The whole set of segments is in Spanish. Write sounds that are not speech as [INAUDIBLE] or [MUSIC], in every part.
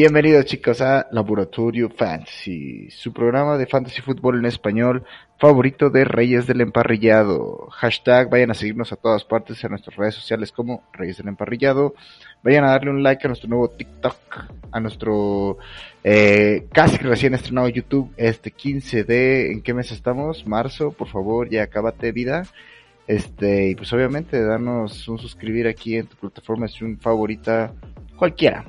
Bienvenidos chicos a Laboratorio Fantasy, su programa de fantasy fútbol en español favorito de Reyes del Emparrillado. Hashtag, vayan a seguirnos a todas partes en nuestras redes sociales como Reyes del Emparrillado. Vayan a darle un like a nuestro nuevo TikTok, a nuestro eh, casi recién estrenado YouTube este 15 de, ¿en qué mes estamos? Marzo, por favor, ya acábate vida. Este, y pues obviamente danos un suscribir aquí en tu plataforma de stream favorita, cualquiera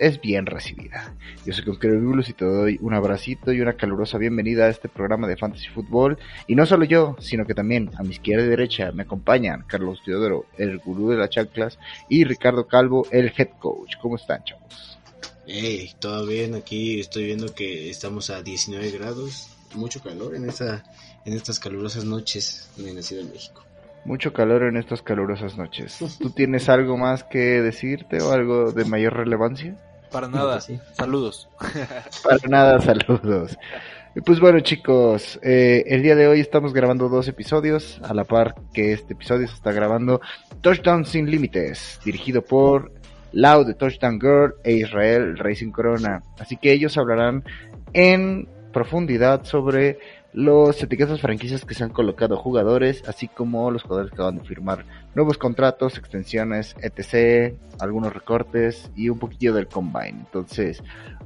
es bien recibida. Yo soy Conqueror y te doy un abracito y una calurosa bienvenida a este programa de Fantasy Football. Y no solo yo, sino que también a mi izquierda y derecha me acompañan Carlos Teodoro, el gurú de las chanclas, y Ricardo Calvo, el head coach. ¿Cómo están, chavos? Hey, todo bien, aquí estoy viendo que estamos a 19 grados, mucho calor en esta, en estas calurosas noches en la Ciudad de México. Mucho calor en estas calurosas noches. ¿Tú tienes algo más que decirte o algo de mayor relevancia? [LAUGHS] Para nada, saludos. Para nada, saludos. Pues bueno chicos, eh, el día de hoy estamos grabando dos episodios, a la par que este episodio se está grabando Touchdown Sin Límites, dirigido por Lau de Touchdown Girl e Israel Racing Corona. Así que ellos hablarán en profundidad sobre los etiquetas franquicias que se han colocado jugadores, así como los jugadores que acaban de firmar nuevos contratos, extensiones, etc., algunos recortes y un poquillo del combine. Entonces,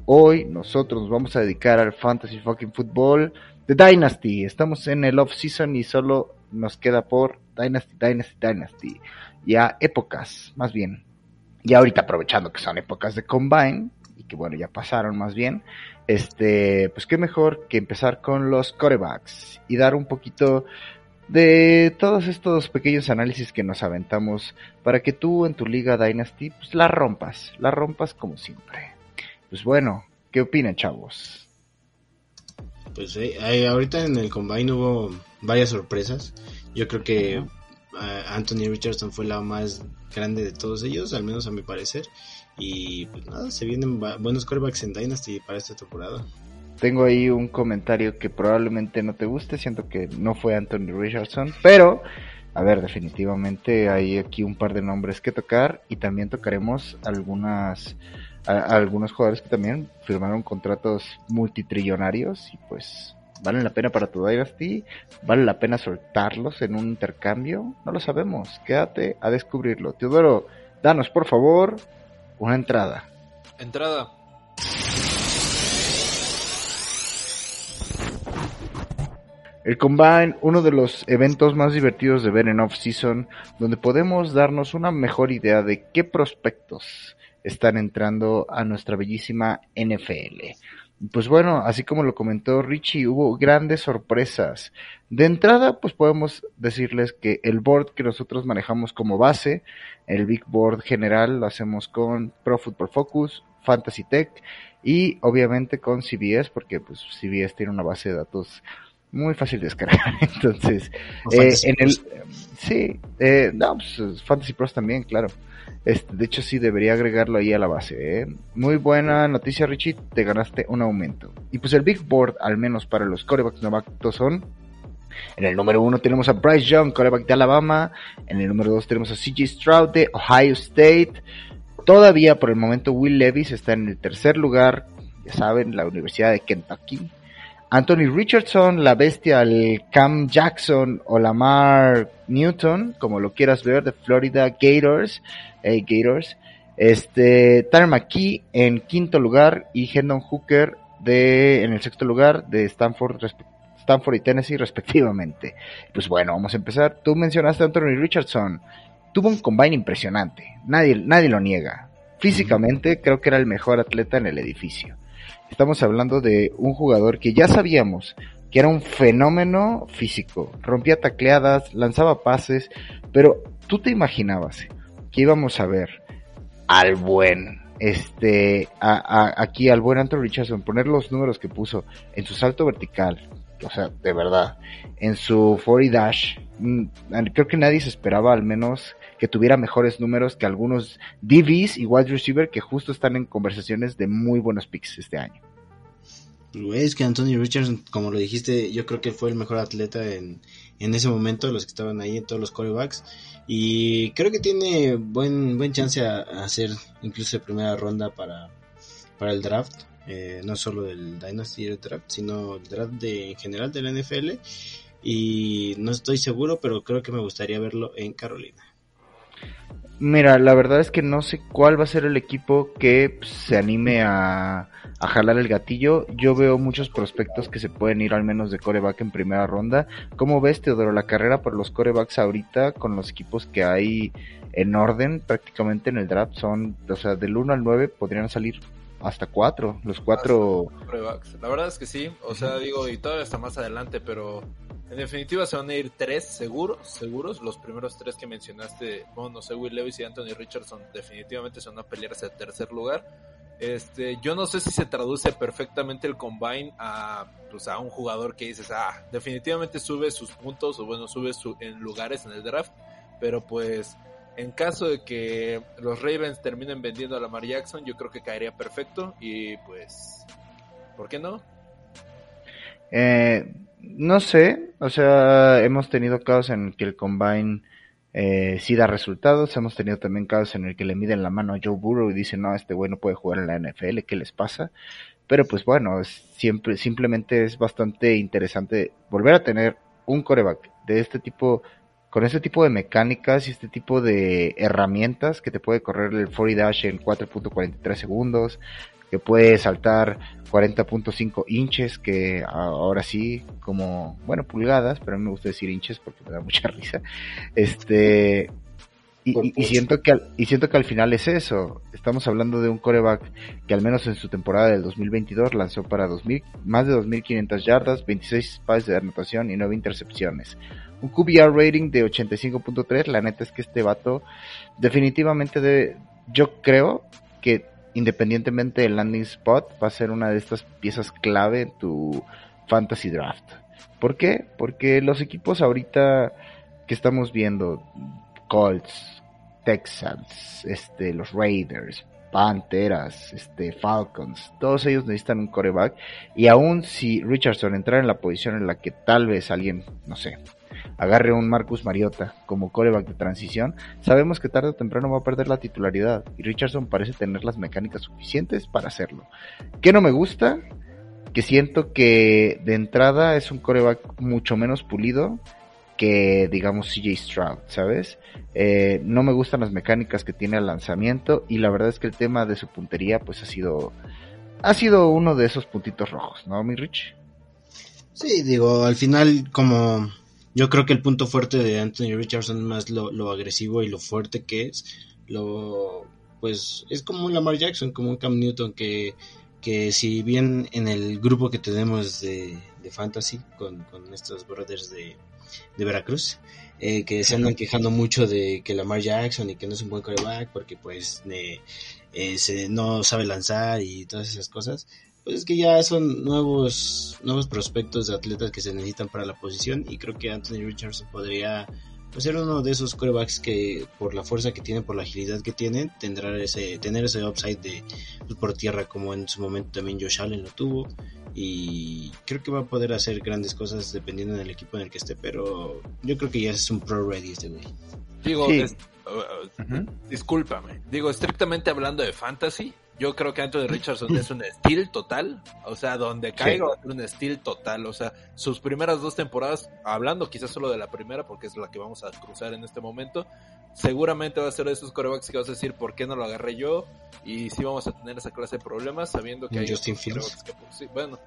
hoy nosotros nos vamos a dedicar al Fantasy Fucking Football de Dynasty. Estamos en el off season y solo nos queda por Dynasty, Dynasty, Dynasty. Ya épocas, más bien. Y ahorita aprovechando que son épocas de combine y que bueno, ya pasaron más bien este, pues qué mejor que empezar con los corebacks y dar un poquito de todos estos pequeños análisis que nos aventamos para que tú en tu liga Dynasty pues la rompas, la rompas como siempre. Pues bueno, ¿qué opinan chavos? Pues eh, ahorita en el combine hubo varias sorpresas. Yo creo que eh, Anthony Richardson fue la más grande de todos ellos, al menos a mi parecer. Y pues nada, se vienen buenos quarterbacks en Dynasty para esta temporada. Tengo ahí un comentario que probablemente no te guste, siento que no fue Anthony Richardson, pero a ver, definitivamente hay aquí un par de nombres que tocar y también tocaremos algunas algunos jugadores que también firmaron contratos multitrillonarios y pues valen la pena para tu Dynasty, vale la pena soltarlos en un intercambio, no lo sabemos, quédate a descubrirlo. Teodoro, danos por favor una entrada. Entrada. El Combine, uno de los eventos más divertidos de ver en off-season, donde podemos darnos una mejor idea de qué prospectos están entrando a nuestra bellísima NFL. Pues bueno, así como lo comentó Richie, hubo grandes sorpresas. De entrada, pues podemos decirles que el board que nosotros manejamos como base, el Big Board general, lo hacemos con Pro Football Focus, Fantasy Tech y obviamente con CBS, porque pues CBS tiene una base de datos muy fácil de descargar. [LAUGHS] Entonces, eh, en el, sí, eh, no, pues Fantasy Pros también, claro. Este, de hecho, sí debería agregarlo ahí a la base. ¿eh? Muy buena noticia, Richie. Te ganaste un aumento. Y pues el Big Board, al menos para los corebacks novatos, son. En el número uno tenemos a Bryce Young, coreback de Alabama. En el número dos tenemos a CJ Stroud de Ohio State. Todavía por el momento Will Levis está en el tercer lugar. Ya saben, la Universidad de Kentucky. Anthony Richardson, la bestia, el Cam Jackson o Lamar Newton, como lo quieras ver, de Florida Gators, eh, Gators. Este, Tyler McKee en quinto lugar y Hendon Hooker de, en el sexto lugar de Stanford, Stanford y Tennessee respectivamente. Pues bueno, vamos a empezar. Tú mencionaste a Anthony Richardson. Tuvo un combine impresionante. Nadie, nadie lo niega. Físicamente creo que era el mejor atleta en el edificio. Estamos hablando de un jugador que ya sabíamos que era un fenómeno físico. Rompía tacleadas, lanzaba pases, pero tú te imaginabas que íbamos a ver al buen, este, aquí al buen Anthony Richardson, poner los números que puso en su salto vertical, o sea, de verdad, en su 40 dash, mm, creo que nadie se esperaba al menos que tuviera mejores números que algunos DVs y wide receiver que justo están en conversaciones de muy buenos picks este año. Es que Anthony Richardson, como lo dijiste, yo creo que fue el mejor atleta en, en ese momento, los que estaban ahí, en todos los corebacks. Y creo que tiene buen, buen chance a, hacer incluso de primera ronda para, para el draft, eh, no solo del Dynasty Draft, sino el draft de, en general del NFL. Y no estoy seguro, pero creo que me gustaría verlo en Carolina. Mira, la verdad es que no sé cuál va a ser el equipo que se anime a, a jalar el gatillo. Yo veo muchos prospectos que se pueden ir al menos de coreback en primera ronda. ¿Cómo ves, Teodoro, la carrera por los corebacks ahorita con los equipos que hay en orden prácticamente en el draft? Son, o sea, del 1 al 9 podrían salir hasta 4, los 4... La verdad es que sí, o sea, digo, y todavía está más adelante, pero en definitiva se van a ir tres seguros, seguros. Los primeros tres que mencionaste, bueno, no sé, Will Levis y Anthony Richardson definitivamente se van a pelearse al tercer lugar. Este, yo no sé si se traduce perfectamente el combine a, pues, a un jugador que dices, ah, definitivamente sube sus puntos o bueno, sube su, en lugares en el draft, pero pues en caso de que los Ravens terminen vendiendo a Lamar Jackson, yo creo que caería perfecto y pues, ¿por qué no? Eh, no sé, o sea, hemos tenido casos en que el combine eh, sí da resultados, hemos tenido también casos en el que le miden la mano a Joe Burrow y dicen, no, este güey no puede jugar en la NFL, ¿qué les pasa? Pero pues bueno, siempre, simplemente es bastante interesante volver a tener un coreback de este tipo, con este tipo de mecánicas y este tipo de herramientas que te puede correr el 40 dash en 4.43 segundos, que puede saltar 40.5 inches, que ahora sí, como, bueno, pulgadas, pero a mí me gusta decir inches porque me da mucha [LAUGHS] risa. Este, y, siento que al, y siento que al final es eso. Estamos hablando de un coreback que al menos en su temporada del 2022 lanzó para 2000, más de 2.500 yardas, 26 pases de anotación y 9 intercepciones. Un QBR rating de 85.3. La neta es que este vato definitivamente de, yo creo que independientemente del landing spot, va a ser una de estas piezas clave en tu fantasy draft. ¿Por qué? Porque los equipos ahorita que estamos viendo, Colts, Texans, este, los Raiders, Panteras, este, Falcons, todos ellos necesitan un coreback. Y aún si Richardson entra en la posición en la que tal vez alguien, no sé, agarre un Marcus Mariota como coreback de transición, sabemos que tarde o temprano va a perder la titularidad y Richardson parece tener las mecánicas suficientes para hacerlo. ¿Qué no me gusta? Que siento que de entrada es un coreback mucho menos pulido que digamos CJ Stroud, ¿sabes? Eh, no me gustan las mecánicas que tiene al lanzamiento y la verdad es que el tema de su puntería pues ha sido ha sido uno de esos puntitos rojos, ¿no, mi Rich? Sí, digo, al final como yo creo que el punto fuerte de Anthony Richardson es más lo, agresivo y lo fuerte que es. Lo, pues es como un Lamar Jackson, como un Cam Newton que, que si bien en el grupo que tenemos de, fantasy con, estos brothers de, Veracruz, eh, que se andan quejando mucho de que Lamar Jackson y que no es un buen coreback porque pues eh, se, no sabe lanzar y todas esas cosas pues es que ya son nuevos nuevos prospectos de atletas que se necesitan para la posición y creo que Anthony Richardson podría pues, ser uno de esos corebacks que por la fuerza que tienen, por la agilidad que tienen, tendrá ese tener ese upside de pues, por tierra como en su momento también Josh Allen lo tuvo. Y creo que va a poder hacer grandes cosas dependiendo del equipo en el que esté, pero yo creo que ya es un pro ready este güey. Digo, uh, uh, discúlpame, digo estrictamente hablando de fantasy, yo creo que Anthony Richardson es un estilo total. O sea, donde caiga va a ser un estilo total. O sea, sus primeras dos temporadas, hablando quizás solo de la primera, porque es la que vamos a cruzar en este momento, seguramente va a ser de esos corebacks que vas a decir por qué no lo agarré yo. Y sí vamos a tener esa clase de problemas sabiendo que hay Justin Fields. Pues, bueno,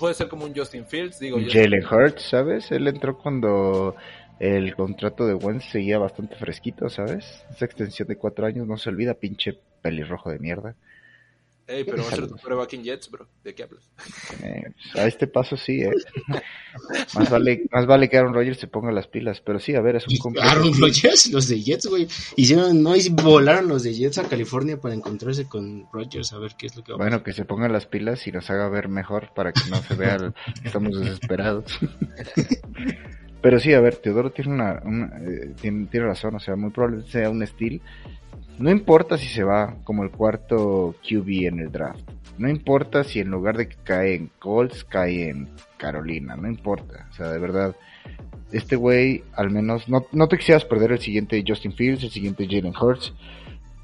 puede ser como un Justin Fields, digo. Jalen Hurts, ¿sabes? Él entró cuando el contrato de Wentz seguía bastante fresquito, ¿sabes? Esa extensión de cuatro años no se olvida, pinche pelirrojo de mierda. Ey, pero va a ser tu prueba en Jets, bro. ¿De qué hablas? Eh, a este paso sí, eh. más, vale, más vale que Aaron Rodgers se ponga las pilas. Pero sí, a ver, es un completo. Aaron Rodgers, los de Jets, güey. Hicieron, no, volaron los de Jets a California para encontrarse con Rodgers a ver qué es lo que va a Bueno, que se pongan las pilas y nos haga ver mejor para que no se vea, estamos desesperados. [LAUGHS] pero sí, a ver, Teodoro tiene una, eh, tiene, tiene razón, o sea, muy probablemente sea un estilo no importa si se va como el cuarto QB en el draft. No importa si en lugar de que cae en Colts, cae en Carolina. No importa. O sea, de verdad. Este güey, al menos, no, no te quisieras perder el siguiente Justin Fields, el siguiente Jalen Hurts.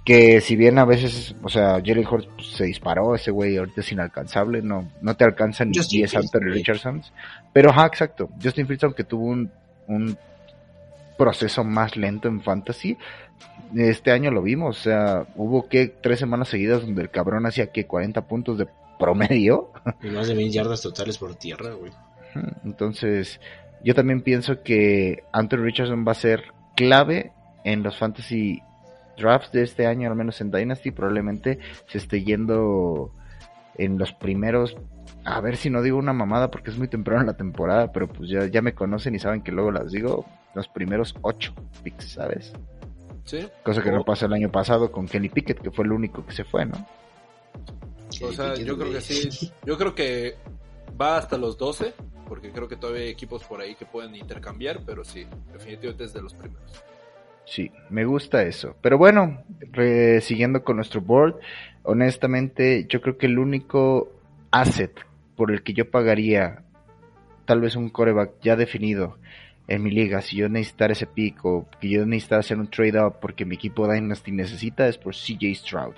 que si bien a veces, o sea, Jalen Hurts pues, se disparó, ese güey ahorita es inalcanzable, no, no te alcanza ni Justin 10 Fields, Anthony güey. Richardsons. Pero, ajá, exacto. Justin Fields, aunque tuvo un, un proceso más lento en fantasy, este año lo vimos, o sea, hubo que tres semanas seguidas donde el cabrón hacía que 40 puntos de promedio. [LAUGHS] Y más de mil yardas totales por tierra, güey. Entonces, yo también pienso que Anthony Richardson va a ser clave en los fantasy drafts de este año, al menos en Dynasty. Probablemente se esté yendo en los primeros. A ver si no digo una mamada porque es muy temprano en la temporada, pero pues ya, ya me conocen y saben que luego las digo. Los primeros ocho picks, ¿sabes? Sí. Cosa que O- no pasó el año pasado con Kenny Pickett, que fue el único que se fue, ¿no? O sea, yo creo que sí. Yo creo que va hasta los 12, porque creo que todavía hay equipos por ahí que pueden intercambiar, pero sí, definitivamente es de los primeros. Sí, me gusta eso. Pero bueno, re- siguiendo con nuestro board, honestamente yo creo que el único asset por el que yo pagaría tal vez un coreback ya definido en mi liga, si yo necesitara ese pick o que yo necesitara hacer un trade up porque mi equipo Dynasty necesita, es por CJ Stroud.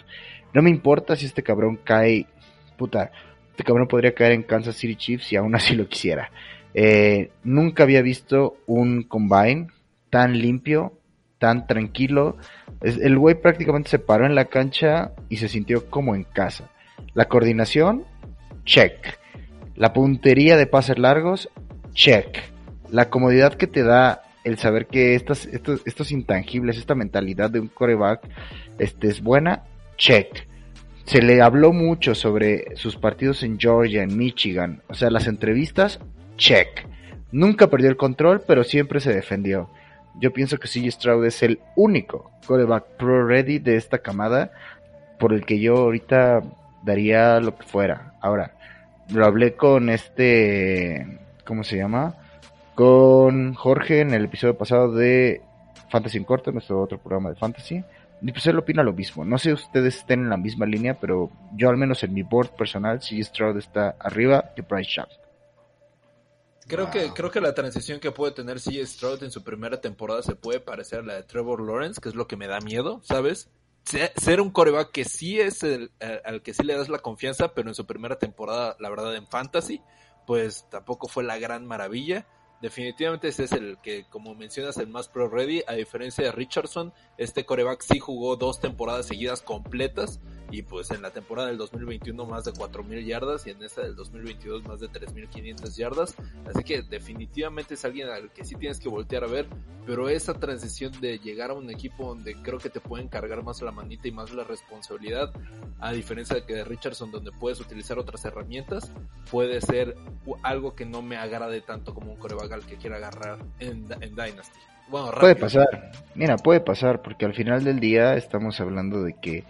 No me importa si este cabrón cae, puta, este cabrón podría caer en Kansas City Chiefs y aún así lo quisiera. Eh, nunca había visto un combine tan limpio, tan tranquilo. El güey prácticamente se paró en la cancha y se sintió como en casa. La coordinación, check. La puntería de pases largos, check. La comodidad que te da el saber que estas, estos, estos intangibles, esta mentalidad de un coreback este, es buena, check. Se le habló mucho sobre sus partidos en Georgia, en Michigan. O sea, las entrevistas, check. Nunca perdió el control, pero siempre se defendió. Yo pienso que CJ Stroud es el único quarterback pro ready de esta camada por el que yo ahorita daría lo que fuera. Ahora, lo hablé con este, ¿cómo se llama? Con Jorge en el episodio pasado de Fantasy en Corto, nuestro otro programa de Fantasy. Y pues él opina lo mismo. No sé si ustedes estén en la misma línea, pero yo al menos en mi board personal, CJ Stroud está arriba de Bryce Young. Creo Wow. que creo que la transición que puede tener CJ Stroud en su primera temporada se puede parecer a la de Trevor Lawrence, que es lo que me da miedo, ¿sabes? Se- Ser un coreback que sí es el al- al que sí le das la confianza, pero en su primera temporada, la verdad, en fantasy, pues tampoco fue la gran maravilla. Definitivamente ese es el que, como mencionas, el más pro ready. A diferencia de Richardson, este coreback sí jugó dos temporadas seguidas completas. Y pues en la temporada del 2021 más de 4.000 yardas y en esta del 2022 más de 3.500 yardas. Así que definitivamente es alguien al que sí tienes que voltear a ver. Pero esa transición de llegar a un equipo donde creo que te pueden cargar más la manita y más la responsabilidad, a diferencia de que de Richardson donde puedes utilizar otras herramientas, puede ser algo que no me agrade tanto como un coreback al que quiera agarrar en, en Dynasty. Bueno, Puede pasar, mira, puede pasar, porque al final del día estamos hablando de que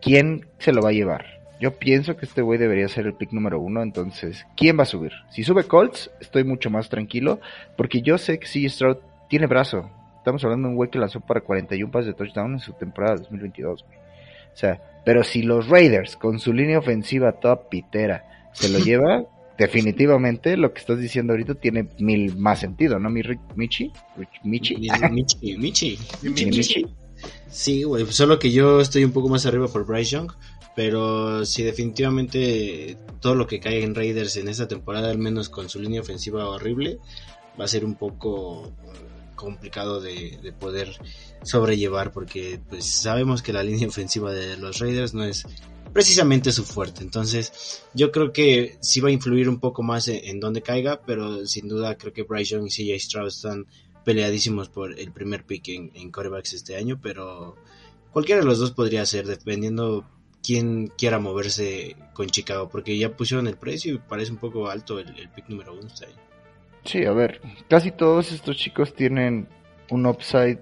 quién se lo va a llevar. Yo pienso que este güey debería ser el pick número uno, entonces, ¿quién va a subir? Si sube Colts, estoy mucho más tranquilo, porque yo sé que CJ Stroud tiene brazo. Estamos hablando de un güey que lanzó para 41 pases de touchdown en su temporada 2022, güey. O sea, pero si los Raiders, con su línea ofensiva toda pitera, se lo [LAUGHS] lleva, definitivamente lo que estás diciendo ahorita tiene mil más sentido, ¿no, mi Rick Michi? Rich Michi? Mi- Michi, Michi. Michi, Michi. Sí, güey, solo que yo estoy un poco más arriba por Bryce Young, pero sí definitivamente todo lo que cae en Raiders en esta temporada, al menos con su línea ofensiva horrible, va a ser un poco eh, complicado de, de poder sobrellevar porque pues sabemos que la línea ofensiva de los Raiders no es precisamente su fuerte, entonces yo creo que sí va a influir un poco más en, en donde caiga, pero sin duda creo que Bryce Young y CJ Stroud están peleadísimos por el primer pick en, en corebacks este año, pero cualquiera de los dos podría ser, dependiendo quién quiera moverse con Chicago, porque ya pusieron el precio y parece un poco alto el, el pick número uno. Está ahí. Sí, a ver, casi todos estos chicos tienen un upside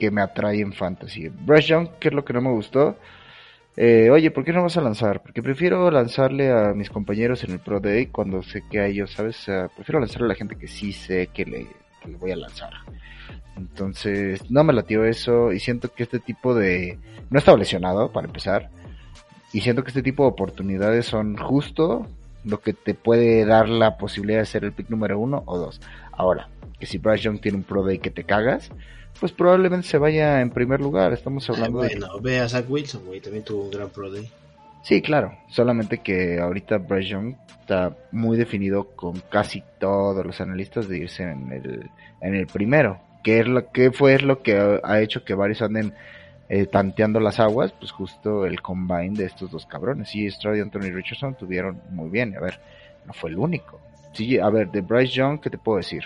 que me atrae en fantasy. Bryce Young, que es lo que no me gustó. Eh, oye, ¿por qué no vas a lanzar? Porque prefiero lanzarle a mis compañeros en el Pro Day cuando sé que a ellos, ¿sabes? Prefiero lanzarle a la gente que sí sé que le, que le voy a lanzar. Entonces, no me latió eso y siento que este tipo de... No estaba lesionado, para empezar. Y siento que este tipo de oportunidades son justo lo que te puede dar la posibilidad de ser el pick número uno o dos. Ahora, que si Bryce Young tiene un Pro Day que te cagas, pues probablemente se vaya en primer lugar. Estamos hablando de. Bueno, ve a Zach Wilson, güey, también tuvo un gran Pro Day. Sí, claro, solamente que ahorita Bryce Young está muy definido con casi todos los analistas de irse en el, en el primero. ¿Qué, es lo, que fue lo que ha hecho que varios anden eh, tanteando las aguas? Pues justo el combine de estos dos cabrones. Y Stroud y Anthony Richardson tuvieron muy bien. A ver, no fue el único. Sí, a ver, de Bryce Young, ¿qué te puedo decir?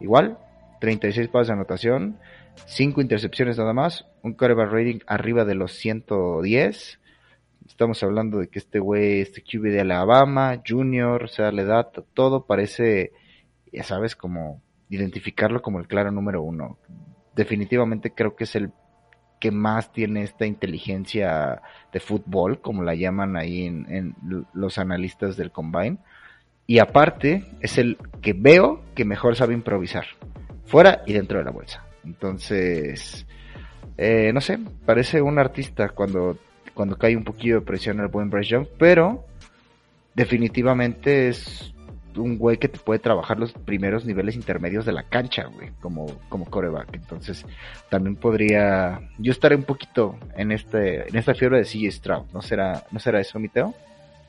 Igual, 36 pases de anotación, 5 intercepciones nada más, un quarterback rating arriba de los 110. Estamos hablando de que este güey, este QB de Alabama, Junior, o sea, la edad, todo parece, ya sabes, como identificarlo como el claro número uno. Definitivamente creo que es el que más tiene esta inteligencia de fútbol, como la llaman ahí en, los analistas del Combine. Y aparte, es el que veo que mejor sabe improvisar. Fuera y dentro de la bolsa. Entonces, eh, no sé, parece un artista cuando, cuando cae un poquillo de presión el buen Bryce pero definitivamente es un güey que te puede trabajar los primeros niveles intermedios de la cancha, güey, como, como coreback. Entonces, también podría yo estaré un poquito en este, en esta fiebre de CJ Stroud. ¿No será, no será eso, Miteo?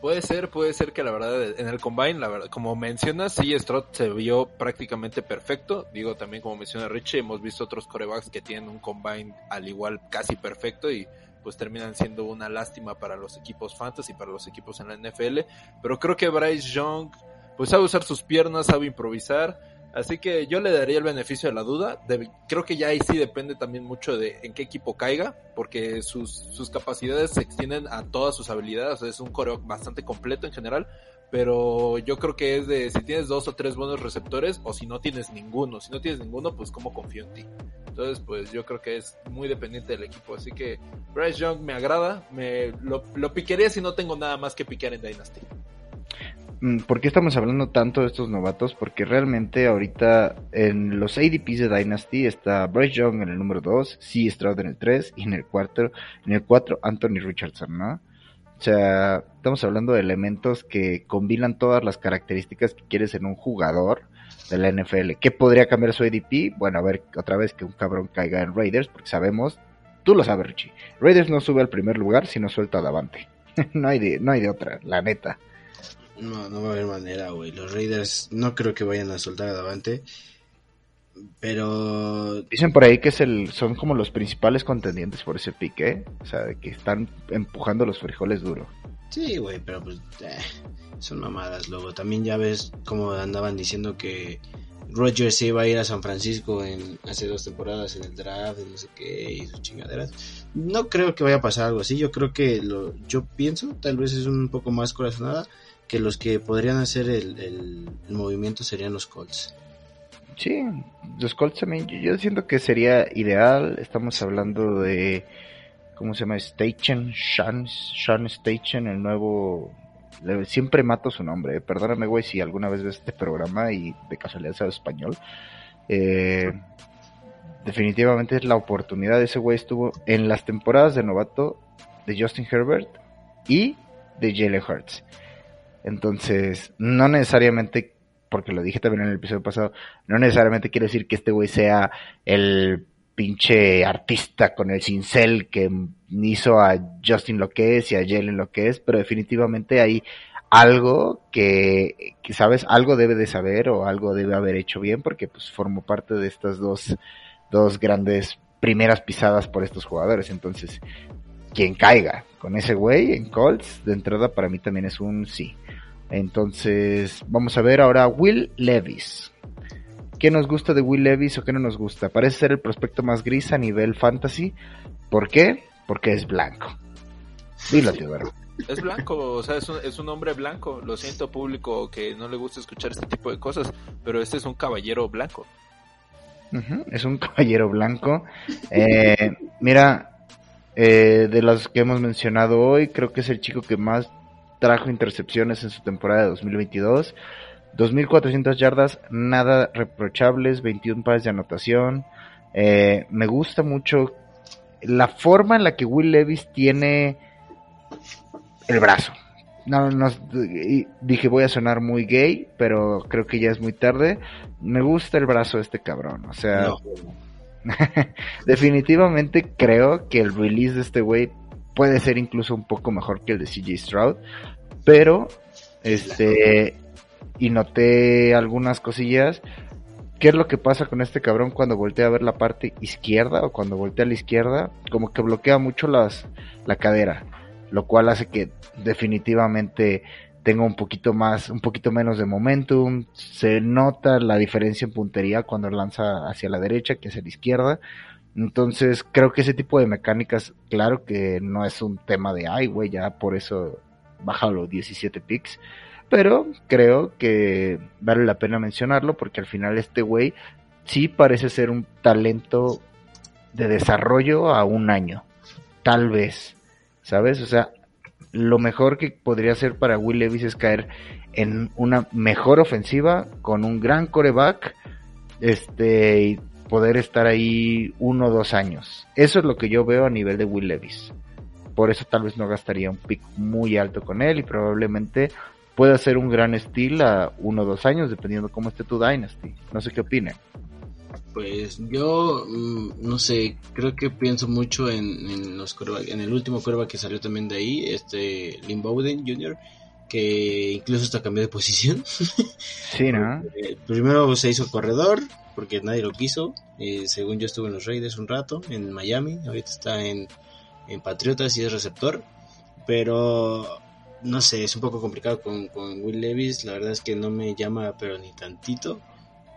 Puede ser, puede ser que la verdad en el combine, la verdad, como mencionas, sí, Stroud se vio prácticamente perfecto. Digo, también como menciona Richie, hemos visto otros corebacks que tienen un combine al igual casi perfecto y pues terminan siendo una lástima para los equipos fantasy, para los equipos en la NFL. Pero creo que Bryce Young, pues sabe usar sus piernas, sabe improvisar Así que yo le daría el beneficio de la duda. creo que ya ahí sí depende también mucho de en qué equipo caiga, porque sus, sus capacidades se extienden a todas sus habilidades. es un coreo bastante completo en general, pero yo creo que es de si tienes dos o tres buenos receptores o si no tienes ninguno. Si no tienes ninguno, pues cómo confío en ti. Entonces, pues yo creo que es muy dependiente del equipo. Así que Bryce Young me agrada. Me lo, lo piquería si no tengo nada más que piquear en Dynasty. Mm, ¿Por qué estamos hablando tanto de estos novatos? Porque realmente ahorita en los ADPs de Dynasty está Bryce Young en el número 2, C. Stroud en el 3 y en el 4, en el 4 Anthony Richardson, ¿no? O sea, estamos hablando de elementos que combinan todas las características que quieres en un jugador de la NFL. ¿Qué podría cambiar su ADP? Bueno, a ver, otra vez que un cabrón caiga en Raiders, porque sabemos, tú lo sabes, Richie. Raiders no sube al primer lugar si no suelta a Davante. [LAUGHS] no, hay de, no hay de otra, la neta. No, no va a haber manera, güey. Los Raiders no creo que vayan a soltar a Davante. Pero. Dicen por ahí que es el, son como los principales contendientes por ese pique, ¿eh? O sea, de que están empujando los frijoles duro. Sí, güey, pero pues. Eh, son mamadas, luego. También ya ves cómo andaban diciendo que Rogers se iba a ir a San Francisco en hace dos temporadas en el draft, y no sé qué, y sus chingaderas. No creo que vaya a pasar algo así. Yo creo que lo. Yo pienso, tal vez es un poco más corazonada que los que podrían hacer el, movimiento serían los Colts. Sí, los Colts también, yo, siento que sería ideal, estamos hablando de, ¿cómo se llama? Station, Sean, Sean Station, el nuevo, siempre mato su nombre, perdóname güey si alguna vez ves este programa y de casualidad sabes español. Eh, definitivamente es la oportunidad, ese güey estuvo en las temporadas de novato de Justin Herbert y de Jalen Hurts. Entonces, no necesariamente, porque lo dije también en el episodio pasado, no necesariamente quiero decir que este güey sea el pinche artista con el cincel que hizo a Justin lo que es y a Jalen lo que es, pero definitivamente hay algo que, que, sabes, algo debe de saber o algo debe haber hecho bien porque pues formó parte de estas dos, dos grandes primeras pisadas por estos jugadores. Entonces, quien caiga con ese güey en Colts, de entrada para mí también es un sí. Entonces, vamos a ver ahora Will Levis. ¿Qué nos gusta de Will Levis o qué no nos gusta? Parece ser el prospecto más gris a nivel fantasy. ¿Por qué? Porque es blanco. Dilo, Teodoro. Es blanco, o sea, es un, es un, hombre blanco. Lo siento, público, que no le gusta escuchar este tipo de cosas, pero este es un caballero blanco. es un [LAUGHS] caballero blanco. Eh, mira, eh, de los que hemos mencionado hoy, creo que es el chico que más trajo intercepciones en su temporada de 2022. 2.400 yardas, nada reprochables, 21 pares de anotación. Eh, me gusta mucho la forma en la que Will Levis tiene el brazo. no, no, dije voy a sonar muy gay, pero creo que ya es muy tarde. Me gusta el brazo de este cabrón, o sea, [LAUGHS] definitivamente creo que el release de este güey puede ser incluso un poco mejor que el de CJ Stroud, pero este y noté algunas cosillas. ¿Qué es lo que pasa con este cabrón cuando voltea a ver la parte izquierda o cuando voltea a la izquierda? Como que bloquea mucho las, la cadera, lo cual hace que definitivamente tenga un poquito más, un poquito menos de momentum. Se nota la diferencia en puntería cuando lanza hacia la derecha que hacia la izquierda. Entonces, creo que ese tipo de mecánicas, claro que no es un tema de, ay, güey, ya por eso baja los 17 picks. Pero creo que vale la pena mencionarlo porque al final este güey sí parece ser un talento de desarrollo a un año. Tal vez. ¿Sabes? O sea, lo mejor que podría hacer para Will Levis es caer en una mejor ofensiva con un gran coreback este y poder estar ahí uno o dos años. Eso es lo que yo veo a nivel de Will Levis. Por eso tal vez no gastaría un pick muy alto con él y probablemente pueda ser un gran estilo a uno o dos años dependiendo cómo esté tu Dynasty. No sé qué opinen. Pues yo, mm, no sé, creo que pienso mucho en, los en el último curva que salió también de ahí, este Lynn Bowden Jr., que incluso hasta cambió de posición. Sí, ¿no? [LAUGHS] Eh, primero se hizo corredor, porque nadie lo quiso. Eh, según yo estuve en los Raiders un rato, en Miami, ahorita está en, en Patriotas y es receptor. Pero no sé, es un poco complicado con, con Will Levis, la verdad es que no me llama pero ni tantito.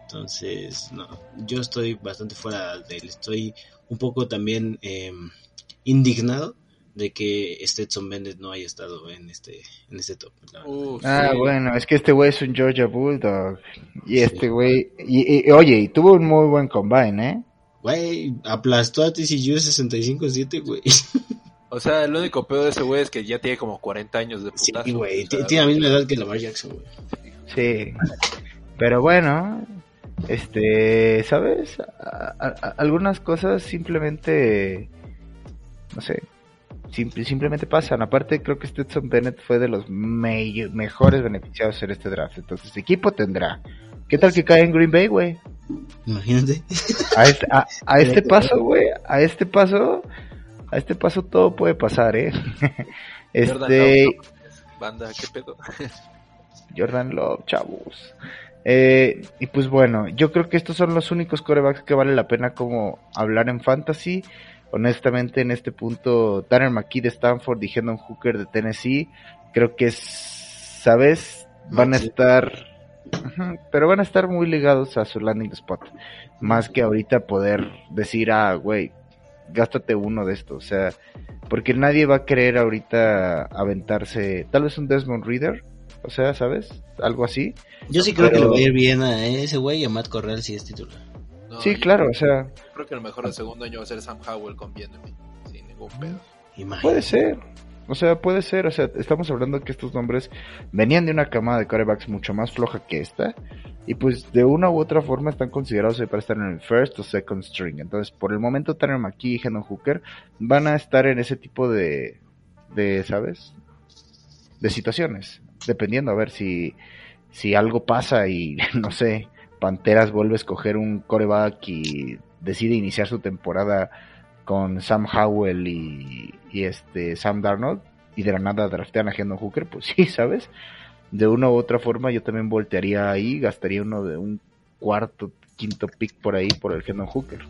Entonces, no, yo estoy bastante fuera de él. Estoy un poco también em, indignado de que Stetson Bennett no haya estado en este en este top. ah, bueno, es que este güey es un Georgia Bulldog. Y este güey, y, oye, y tuvo un muy buen combine, ¿eh? Güey, aplastó a TCU 65-7, güey. [LAUGHS] O sea, el único peor de ese güey es que ya tiene como 40 años de putazo. Sí, güey, tiene la misma edad que Lamar Jackson, güey. Sí. Pero bueno, este, ¿sabes? algunas cosas simplemente, no sé, simplemente pasan. Aparte, creo que Stetson Bennett fue de los mejores beneficiados en este draft. Entonces, equipo tendrá. ¿Qué tal que cae en Green Bay, güey? Imagínate. A este, a [LAUGHS] este paso, güey, a este paso, a este paso todo puede pasar, ¿eh? [LAUGHS] este... Banda, ¿qué pedo? [LAUGHS] Jordan Love, chavos. Eh, y pues bueno, yo creo que estos son los únicos corebacks que vale la pena como hablar en fantasy. Honestamente, en este punto, Tanner McKee de Stanford y Hendon Hooker de Tennessee, creo que, ¿sabes? Van a estar, pero van a estar muy ligados a su landing spot. Más que ahorita poder decir, ah, güey, gástate uno de estos. O sea, porque nadie va a querer ahorita aventarse, tal vez un Desmond Reader o sea, ¿sabes? Algo así. Yo sí creo que le va a ir bien a ese güey y a Matt Corral si es titular. Sí, claro, o sea. Creo que lo mejor del segundo año va a ser Sam Howell con sin ningún pedo. Puede ser. O sea, puede ser, o sea, estamos hablando que estos nombres venían de una camada de corebacks mucho más floja que esta, y pues de una u otra forma están considerados para estar en el first o second string. Entonces, por el momento, Tanner McKee y Hendon Hooker van a estar en ese tipo de, de ¿sabes? De situaciones dependiendo, a ver si, si algo pasa y, [LAUGHS] no sé, Panteras vuelve a escoger un coreback y decide iniciar su temporada con Sam Howell y, este Sam Darnold y de la nada draftean a Hendon Hooker, pues sí, [LAUGHS] ¿sabes? De una u otra forma yo también voltearía ahí, gastaría uno de un cuarto, quinto pick por ahí por el Hendon Hooker.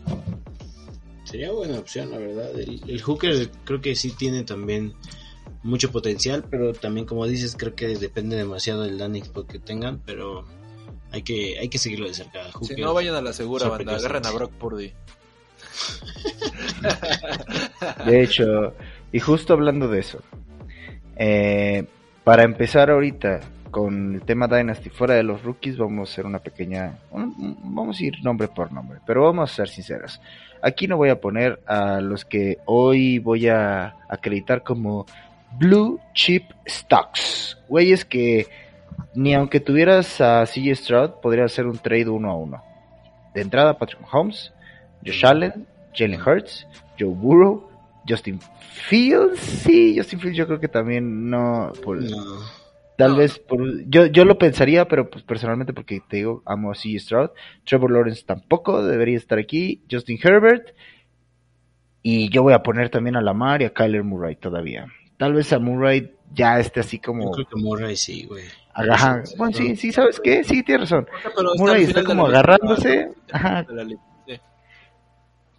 Sería buena opción, la verdad. el Hooker creo que sí tiene también mucho potencial, pero también como dices, creo que depende demasiado del landing que tengan, pero hay que, hay que seguirlo de cerca. si no vayan a la segura, banda, agarren a Brock Purdy. de hecho, y justo hablando de eso, eh, para empezar ahorita con el tema Dynasty fuera de los rookies, vamos a hacer una pequeña, vamos a ir nombre por nombre, pero vamos a ser sinceros. Aquí no voy a poner a los que hoy voy a acreditar como Blue Chip Stocks. Güeyes que ni aunque tuvieras a CJ Stroud, podría hacer un trade uno a uno. De entrada, Patrick Mahomes, Josh Allen, Jalen Hurts, Joe Burrow, Justin Fields, sí, Justin Fields yo creo que también no, tal vez por, yo, yo lo pensaría, pero pues personalmente porque te digo, amo a C. Stroud, Trevor Lawrence tampoco debería estar aquí, Justin Herbert, y yo voy a poner también a Lamar y a Kyler Murray todavía. Tal vez a Murray ya esté así como... Yo creo que Murray sí, güey. Ajá, bueno, sí, sí, ¿sabes qué? Sí, tienes razón. Murray está como agarrándose. Ajá.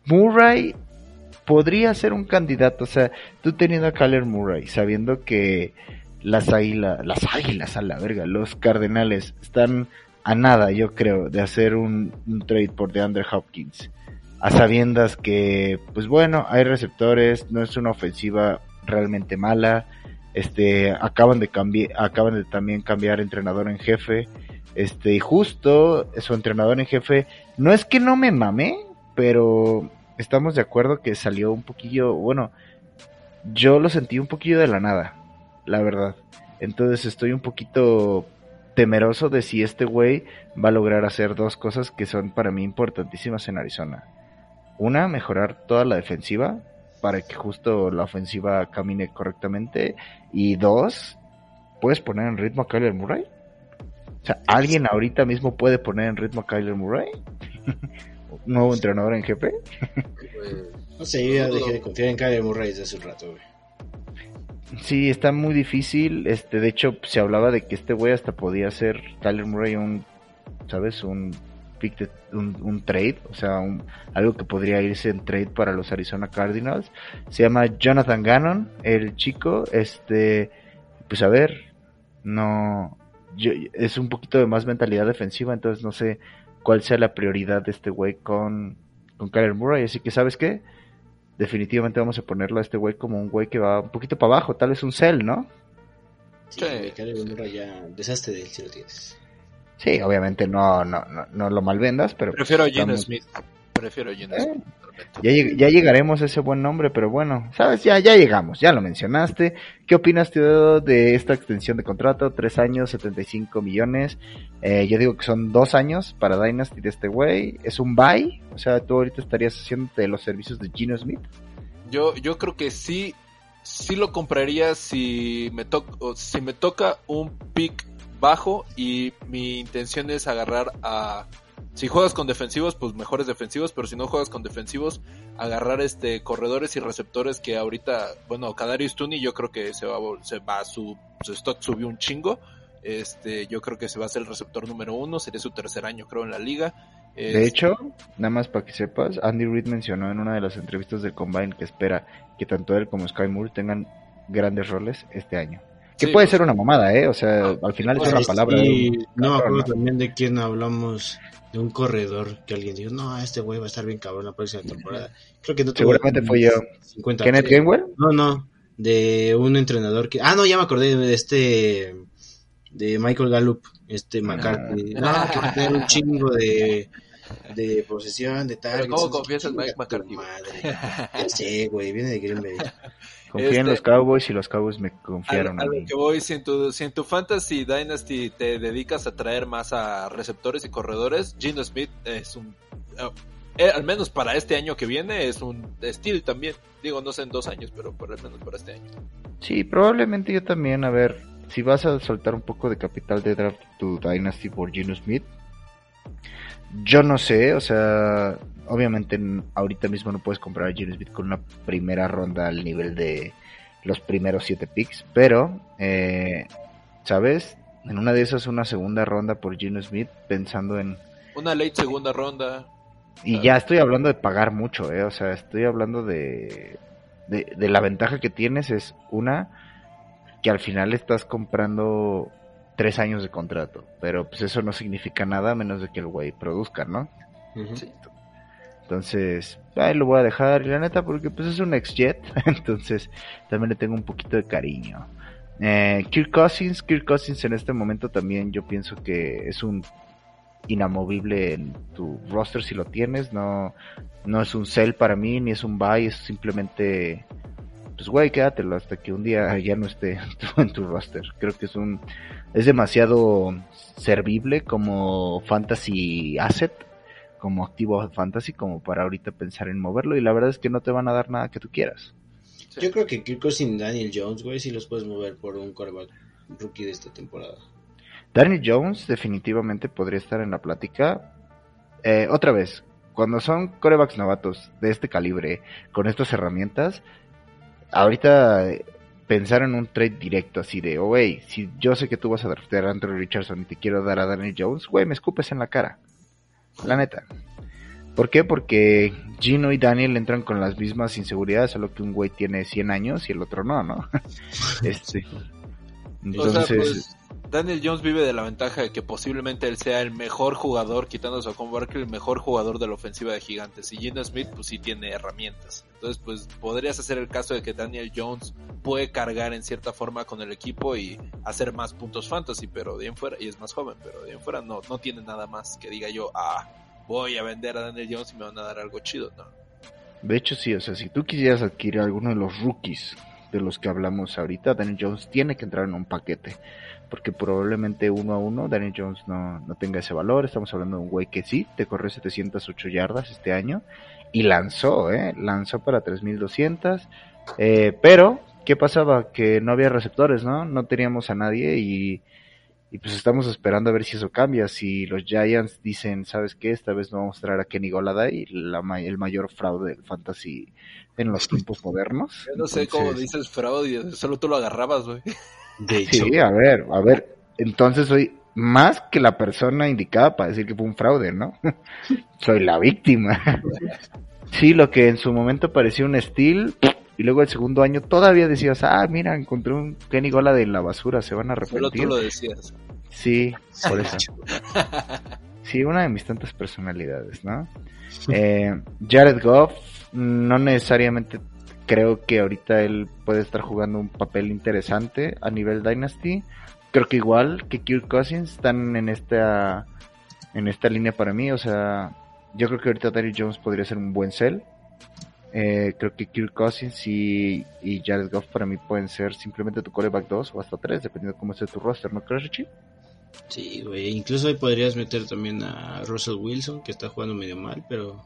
Murray podría ser un candidato, o sea, tú teniendo a Kyler Murray, sabiendo que las águilas, las águilas a la verga, los cardenales están a nada, yo creo, de hacer un, trade por DeAndre Hopkins. A sabiendas que, pues bueno, hay receptores, no es una ofensiva realmente mala. Este, acaban de cambiar, acaban de también cambiar entrenador en jefe. Este, y justo su entrenador en jefe, no es que no me mame, pero estamos de acuerdo que salió un poquillo, bueno, yo lo sentí un poquillo de la nada, la verdad. Entonces estoy un poquito temeroso de si este güey va a lograr hacer dos cosas que son para mí importantísimas en Arizona. Una, mejorar toda la defensiva para que justo la ofensiva camine correctamente. Y dos, ¿puedes poner en ritmo a Kyler Murray? O sea, ¿alguien ahorita mismo puede poner en ritmo a Kyler Murray? [LAUGHS] nuevo entrenador en GP. no sé, yo ya dejé de confiar en Kyler Murray desde hace un rato, güey. Sí, está muy difícil. Este, de hecho, se hablaba de que este güey hasta podía ser Kyler Murray un, ¿sabes? Un pick un, trade, o sea, algo que podría irse en trade para los Arizona Cardinals. Se llama Jonathan Gannon, el chico, este, pues a ver, no, yo, es un poquito de más mentalidad defensiva, entonces no sé cuál sea la prioridad de este güey con, con Kyler Murray. Así que, ¿sabes qué? Definitivamente vamos a ponerlo a este güey como un güey que va un poquito para abajo, tal vez un cell, ¿no? Sí, Kyler Murray ya desastre de él si lo tienes. Sí, obviamente no, no, no, no lo malvendas, pero... Prefiero a Gene Smith. Prefiero a Gene eh, Smith. Ya, ya, llegaremos a ese buen nombre, pero bueno, sabes, ya, ya llegamos, ya lo mencionaste. ¿Qué opinas tú de esta extensión de contrato? Tres años, 75 millones. Eh, yo digo que son dos años para Dynasty de este güey. ¿Es un buy? O sea, tú ahorita estarías haciendo los servicios de Gino Smith. Yo, yo creo que sí, sí lo compraría si me, to si me toca un pick bajo y mi intención es agarrar a si juegas con defensivos, pues mejores defensivos, pero si no juegas con defensivos, agarrar este corredores y receptores que ahorita, bueno, Kadarius Tuni yo creo que se va, se va su, su stock subió un chingo. Este, yo creo que se va a hacer el receptor número uno, sería su tercer año creo en la liga. De hecho, nada más para que sepas, Andy Reid mencionó en una de las entrevistas del Combine que espera que tanto él como Sky Moore tengan grandes roles este año. Que puede pues. ser una mamada, ¿eh? O sea, al final es una palabra. no me acuerdo también de quién hablamos, de un corredor, que alguien dijo, no, este güey va a estar bien cabrón la próxima temporada. Creo que no Seguramente fue yo. 50 ¿Kenneth Gainwell? No, no, de un entrenador que... Ah, no, ya me acordé de este... De Michael Gallup, este McCarthy. Ah. No, que va a tener un chingo de de posesión, de tal. ¿Cómo confías en Mike McCarthy? Madre. Ya sé, güey, viene de Green Bay. Confía en los este, Cowboys y los Cowboys me confiaron a, mí. que voy, si en, tu, si en tu Fantasy Dynasty te dedicas a traer más a receptores y corredores, Gino Smith es un... Eh, eh, al menos para este año que viene es un estilo también. Digo, no sé en dos años, pero por al menos para este año. Sí, probablemente yo también, a ver, si vas a soltar un poco de capital de draft tu Dynasty por Gino Smith, yo no sé, o sea, obviamente ahorita mismo no puedes comprar a Gino Smith con una primera ronda al nivel de los primeros siete picks, pero, eh, ¿sabes? En una de esas una segunda ronda por Gino Smith pensando en... Una late segunda ronda. Y ya estoy hablando de pagar mucho, ¿eh? O sea, estoy hablando de, de, de la ventaja que tienes es una que al final estás comprando tres años de contrato. Pero pues eso no significa nada a menos de que el güey produzca, ¿no? Entonces, ahí lo voy a dejar, la neta, porque pues es un ex-jet. [LAUGHS] Entonces, también le tengo un poquito de cariño. Eh, Kirk Cousins, Kirk Cousins en este momento también yo pienso que es un inamovible en tu roster si lo tienes. No, no es un sell para mí, ni es un buy, es simplemente pues güey, quédatelo hasta que un día ya no esté [LAUGHS] en tu roster. Creo que es un es demasiado servible como fantasy asset, como activo fantasy como para ahorita pensar en moverlo y la verdad es que no te van a dar nada que tú quieras. Yo creo que Kirk y Daniel Jones, güey, sí los puedes mover por un quarterback rookie de esta temporada. Daniel Jones definitivamente podría estar en la plática. Eh, otra vez, cuando son corebacks novatos de este calibre, con estas herramientas, ahorita pensar en un trade directo así de, oh, wey, si yo sé que tú vas a draftear a Andrew Richardson y te quiero dar a Daniel Jones, güey, me escupes en la cara. La neta. ¿Por qué? Porque Gino y Daniel entran con las mismas inseguridades, solo que un güey tiene 100 años y el otro no, ¿no? [LAUGHS] este, entonces... Pues, Daniel Jones vive de la ventaja de que posiblemente él sea el mejor jugador, quitando a Con Barkley, el mejor jugador de la ofensiva de Gigantes. Y Gino Smith, pues sí tiene herramientas. Entonces, pues podrías hacer el caso de que Daniel Jones puede cargar en cierta forma con el equipo y hacer más puntos fantasy, pero de en fuera, y es más joven, pero de en fuera no, no tiene nada más que diga yo, ah, voy a vender a Daniel Jones y me van a dar algo chido, ¿no? De hecho, sí, o sea, si tú quisieras adquirir alguno de los rookies de los que hablamos ahorita, Daniel Jones tiene que entrar en un paquete porque probablemente uno a uno Daniel Jones no, no tenga ese valor. Estamos hablando de un güey que sí, te corrió 708 yardas este año y lanzó, ¿eh? lanzó para 3200. Eh, pero, ¿qué pasaba? Que no había receptores, ¿no? No teníamos a nadie y, y pues estamos esperando a ver si eso cambia. Si los Giants dicen, ¿sabes qué? Esta vez no vamos a traer a Kenny Goladay, la, el mayor fraude del fantasy en los tiempos modernos. Yo no sé cómo dices fraude, solo tú lo agarrabas, güey. Sí, a ver, a ver. Entonces soy más que la persona indicada para decir que fue un fraude, ¿no? [LAUGHS] soy la víctima. [LAUGHS] sí, lo que en su momento parecía un steel y luego el segundo año todavía decías, ah, mira, encontré un Kenny Gola de la basura, se van a arrepentir. Solo tú lo decías. Sí, por eso. [LAUGHS] sí, una de mis tantas personalidades, ¿no? Eh, Jared Goff, no necesariamente creo que ahorita él puede estar jugando un papel interesante a nivel Dynasty. Creo que igual que Kirk Cousins están en esta en esta línea para mí. O sea, yo creo que ahorita Terry Jones podría ser un buen sell. Eh, creo que Kirk Cousins y, y, Jared Goff para mí pueden ser simplemente tu coreback 2 o hasta 3, dependiendo de cómo esté tu roster, ¿no crees, Richie? Sí, güey. Incluso ahí podrías meter también a Russell Wilson, que está jugando medio mal, pero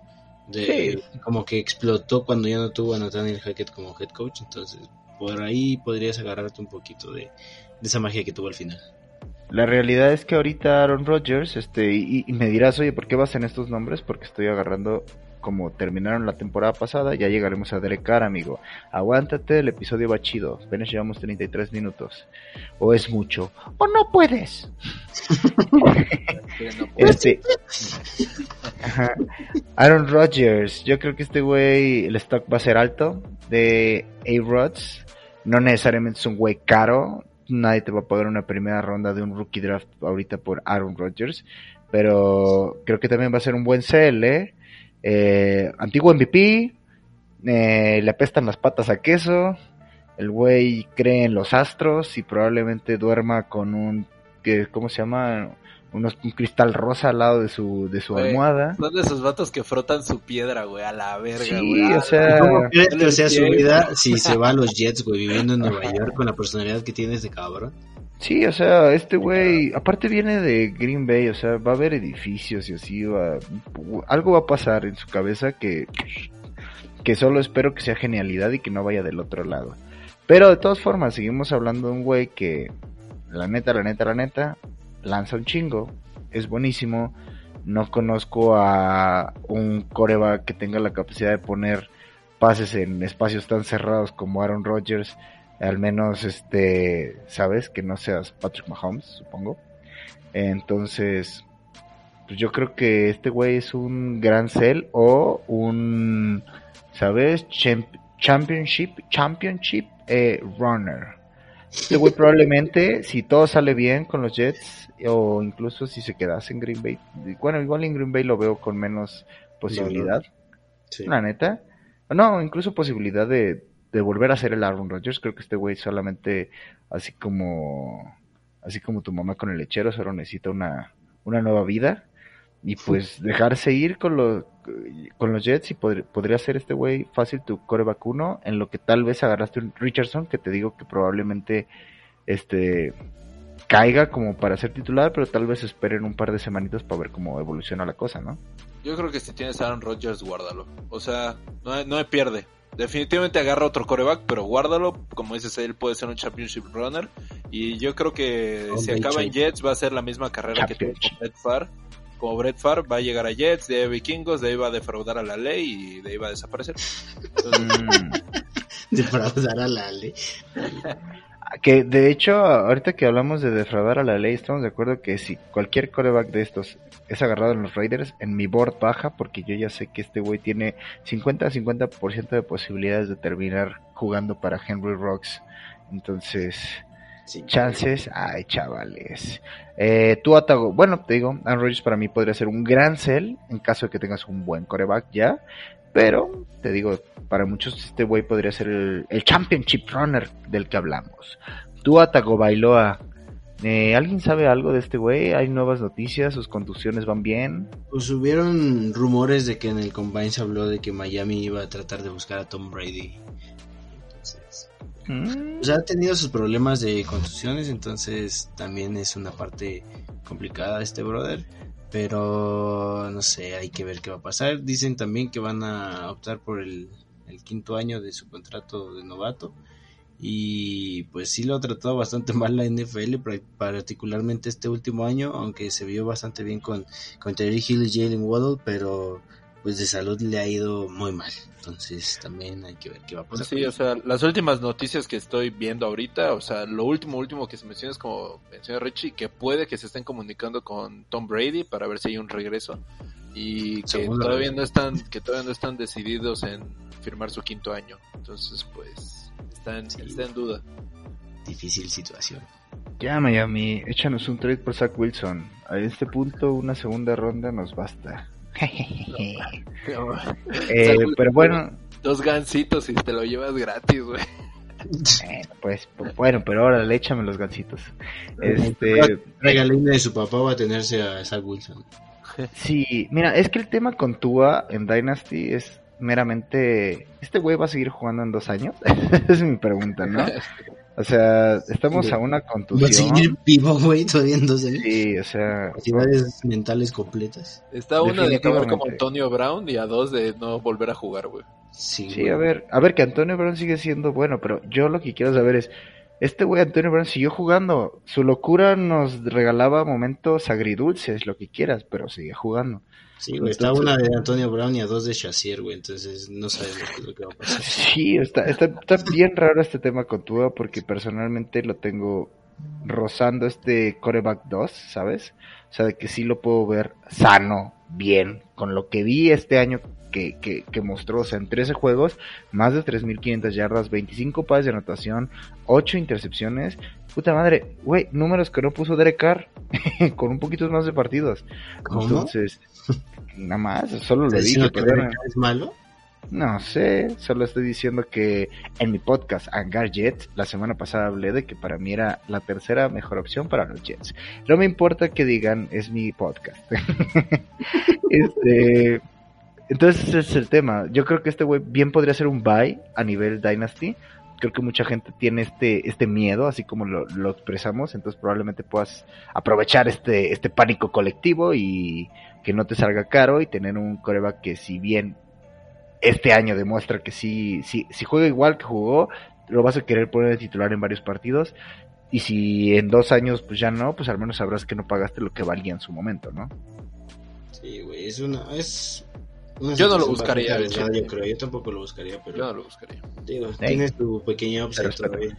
de, como que explotó cuando ya no tuvo a Nathaniel Hackett como head coach, entonces por ahí podrías agarrarte un poquito de, esa magia que tuvo al final. La realidad es que ahorita Aaron Rodgers, este, y, y, me dirás, oye, ¿por qué vas en estos nombres? Porque estoy agarrando como terminaron la temporada pasada, ya llegaremos a Derek Carr, amigo. Aguántate, el episodio va chido. Apenas llevamos 33 minutos. O es mucho, o no puedes. [LAUGHS] [LAUGHS] este, Aaron Rodgers, yo creo que este güey, el stock va a ser alto de A-Rods. No necesariamente es un güey caro. Nadie te va a pagar una primera ronda de un rookie draft ahorita por Aaron Rodgers. Pero creo que también va a ser un buen CL. ¿eh? Eh, antiguo MVP, eh, le apestan las patas a queso, el güey cree en los astros y probablemente duerma con un, que, ¿cómo se llama? Unos, un cristal rosa al lado de su, de su almohada. Son de esos vatos que frotan su piedra, güey, a la verga, sí, o sea... ¿Cómo que sea su vida [LAUGHS] si se va a los Jets, güey, viviendo en Nueva York con la personalidad que tiene ese cabrón? Sí, o sea, este güey, aparte viene de Green Bay, o sea, va a haber edificios y así, va, algo va a pasar en su cabeza que, que solo espero que sea genialidad y que no vaya del otro lado. Pero de todas formas, seguimos hablando de un güey que, la neta, la neta, la neta, lanza un chingo, es buenísimo. No conozco a un coreba que tenga la capacidad de poner pases en espacios tan cerrados como Aaron Rodgers al menos este, sabes, que no seas Patrick Mahomes, supongo. Entonces, pues yo creo que este güey es un gran sell o un, ¿sabes? championship, championship eh, runner. Este güey probablemente, [LAUGHS] si todo sale bien con los Jets, o incluso si se quedase en Green Bay, bueno, igual en Green Bay lo veo con menos posibilidad, la neta. No, incluso posibilidad de, de volver a ser el Aaron Rodgers. Creo que este güey solamente, así como, así como tu mamá con el lechero, solo necesita una, una nueva vida. Y pues dejarse ir con los, con los Jets y podría ser este güey fácil tu core vacuno en lo que tal vez agarraste un Richardson, que te digo que probablemente este caiga como para ser titular, pero tal vez esperen un par de semanitas para ver cómo evoluciona la cosa, ¿no? Yo creo que si tienes a Aaron Rodgers, guárdalo. O sea, no, no me pierde definitivamente agarra otro coreback, pero guárdalo. Como dices, él puede ser un championship runner. Y yo creo que si acaba en Jets va a ser la misma carrera que tuvo con Brett Favre. Como Brett Favre va a llegar a Jets, de Vikingos, de ahí va a defraudar a la ley y de ahí va a desaparecer. [LAUGHS] defraudar a la ley. Que de hecho, ahorita que hablamos de defraudar a la ley, estamos de acuerdo que si cualquier coreback de estos es agarrado en los Raiders, en mi board baja, porque yo ya sé que este güey tiene 50-50% de posibilidades de terminar jugando para Henry Rocks. Entonces, chances, ay chavales. Eh, tú Atago, bueno, te digo, Aaron Rodgers para mí podría ser un gran sell en caso de que tengas un buen coreback ya. Pero, te digo, para muchos este güey podría ser el, championship runner del que hablamos. Tú Atago Bailoa, eh, ¿Alguien sabe algo de este güey? ¿Hay nuevas noticias? ¿Sus conducciones van bien? Pues hubieron rumores de que en el Combine se habló de que Miami iba a tratar de buscar a Tom Brady. Entonces, mm. pues ha tenido sus problemas de contusiones, entonces también es una parte complicada este brother. Pero no sé, hay que ver qué va a pasar. Dicen también que van a optar por el, quinto año de su contrato de novato y pues sí lo ha tratado bastante [LAUGHS] mal la NFL, particularmente este último año, aunque se vio bastante bien con, con Terry Hill y Jalen Waddle, pero pues de salud le ha ido muy mal. Entonces también hay que ver qué va a pasar. Sí, o sea, las últimas noticias que estoy viendo ahorita, o sea, lo último, último que se menciona es como menciona Richie, que puede que se estén comunicando con Tom Brady para ver si hay un regreso y que todavía no están, que todavía no están decididos en firmar su quinto año. Entonces, pues está en, duda. Difícil situación. Ya Miami, échanos un trade por Zach Wilson. A este punto una segunda ronda nos basta. [LAUGHS] eh, pero bueno. Dos gancitos y te lo llevas gratis, güey. pues, pues, bueno, pero ahora le échame los gancitos. Este, Regalina de su papá va a tenerse a Zach Wilson. Sí, mira, es que el tema con Tua en Dynasty es meramente, ¿este güey va a seguir jugando en dos años? [LAUGHS] Esa es mi pregunta, ¿no? [LAUGHS] O sea, estamos a una contusión. ¿Va a seguir vivo, güey, todavía en dos años? Sí, o sea... Actividades mentales completas. Está uno de acabar como Antonio Brown y a dos de no volver a jugar, güey. Sí, sí a ver, a ver, que Antonio Brown sigue siendo bueno, pero yo lo que quiero saber es, este güey Antonio Brown siguió jugando. Su locura nos regalaba momentos agridulces, lo que quieras, pero sigue jugando. Sí, güey, está una de Antonio Brown y a dos de Shazier, güey, entonces no sabemos qué es lo que va a pasar. [LAUGHS] Sí, está, está, está bien raro este tema con Tua porque personalmente lo tengo rozando este coreback 2, ¿sabes? O sea, de que sí lo puedo ver sano, bien, con lo que vi este año que, que, que mostró, o sea, en 13 juegos, más de 3.500 yardas, 25 pases de anotación, 8 intercepciones. Puta madre, güey, números que no puso Derek Carr [LAUGHS] con un poquito más de partidos. ¿Cómo? Entonces, nada más, solo lo dije. Que ¿Es malo? No sé, solo estoy diciendo que en mi podcast Hangar Jets la semana pasada hablé de que para mí era la tercera mejor opción para los Jets. No me importa que digan, es mi podcast. [LAUGHS] este, entonces ese es el tema. Yo creo que este güey bien podría ser un buy a nivel Dynasty. Creo que mucha gente tiene este, este miedo, así como lo, expresamos, entonces probablemente puedas aprovechar este, este pánico colectivo y que no te salga caro y tener un coreback que si bien este año demuestra que si, si, si juega igual que jugó, lo vas a querer poner de titular en varios partidos. Y si en dos años pues ya no, pues al menos sabrás que no pagaste lo que valía en su momento, ¿no? Sí, güey, es una... Es yo no lo buscaría. yo creo, yo tampoco lo buscaría, pero... Yo no lo buscaría. Digo, tienes tu pequeña opción todavía.